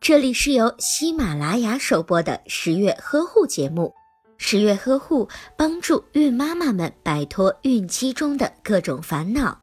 这里是由喜马拉雅首播的十月呵护节目。十月呵护帮助孕妈妈们摆脱孕期中的各种烦恼。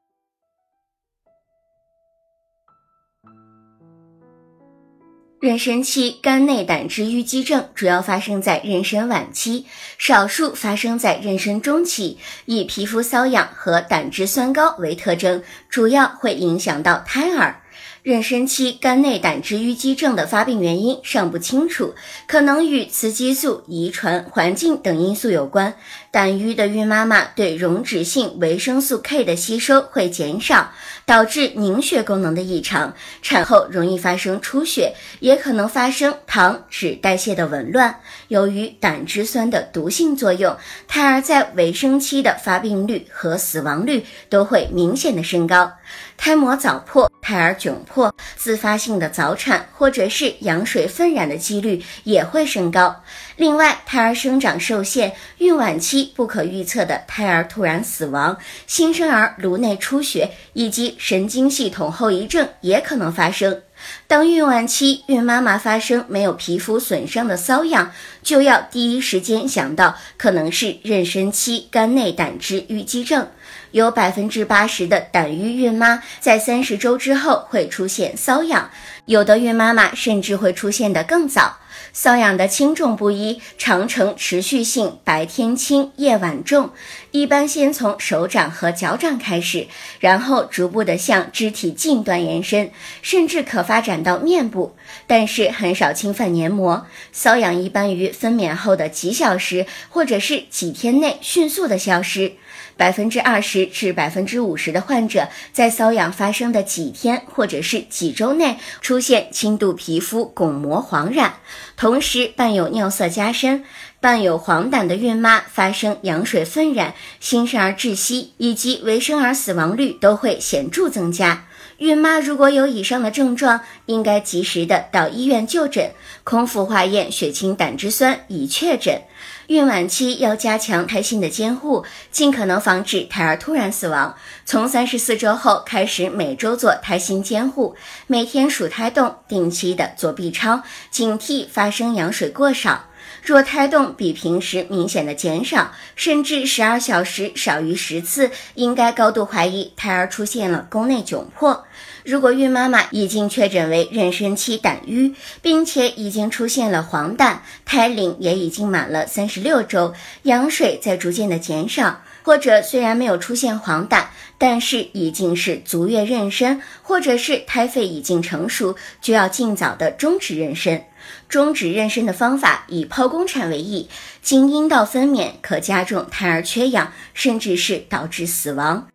妊娠期肝内胆汁淤积症主要发生在妊娠晚期，少数发生在妊娠中期，以皮肤瘙痒和胆汁酸高为特征，主要会影响到胎儿。妊娠期肝内胆汁淤积症的发病原因尚不清楚，可能与雌激素、遗传、环境等因素有关。胆淤的孕妈妈对溶脂性维生素 K 的吸收会减少，导致凝血功能的异常，产后容易发生出血，也可能发生糖脂代谢的紊乱。由于胆汁酸的毒性作用，胎儿在围生期的发病率和死亡率都会明显的升高。胎膜早破、胎儿窘、或自发性的早产或者是羊水分染的几率也会升高。另外，胎儿生长受限、孕晚期不可预测的胎儿突然死亡、新生儿颅内出血以及神经系统后遗症也可能发生。当孕晚期孕妈妈发生没有皮肤损伤的瘙痒，就要第一时间想到可能是妊娠期肝内胆汁淤积症。有百分之八十的胆淤孕妈在三十周之后会出现瘙痒，有的孕妈妈甚至会出现的更早。瘙痒的轻重不一，常呈持续性，白天轻，夜晚重。一般先从手掌和脚掌开始，然后逐步的向肢体近端延伸，甚至可发展到面部，但是很少侵犯黏膜。瘙痒一般于分娩后的几小时或者是几天内迅速的消失。百分之二十至百分之五十的患者在瘙痒发生的几天或者是几周内出现轻度皮肤巩膜黄染，同时伴有尿色加深。伴有黄疸的孕妈发生羊水分染、新生儿窒息以及微生儿死亡率都会显著增加。孕妈如果有以上的症状，应该及时的到医院就诊，空腹化验血清胆汁酸以确诊。孕晚期要加强胎心的监护，尽可能防止胎儿突然死亡。从三十四周后开始，每周做胎心监护，每天数胎动，定期的做 B 超，警惕发生羊水过少。若胎动比平时明显的减少，甚至十二小时少于十次，应该高度怀疑胎儿出现了宫内窘迫。如果孕妈妈已经确诊为妊娠期胆瘀，并且已经出现了黄疸，胎龄也已经满了三十六周，羊水在逐渐的减少，或者虽然没有出现黄疸，但是已经是足月妊娠，或者是胎肺已经成熟，就要尽早的终止妊娠。终止妊娠的方法以剖宫产为宜，经阴道分娩可加重胎儿缺氧，甚至是导致死亡。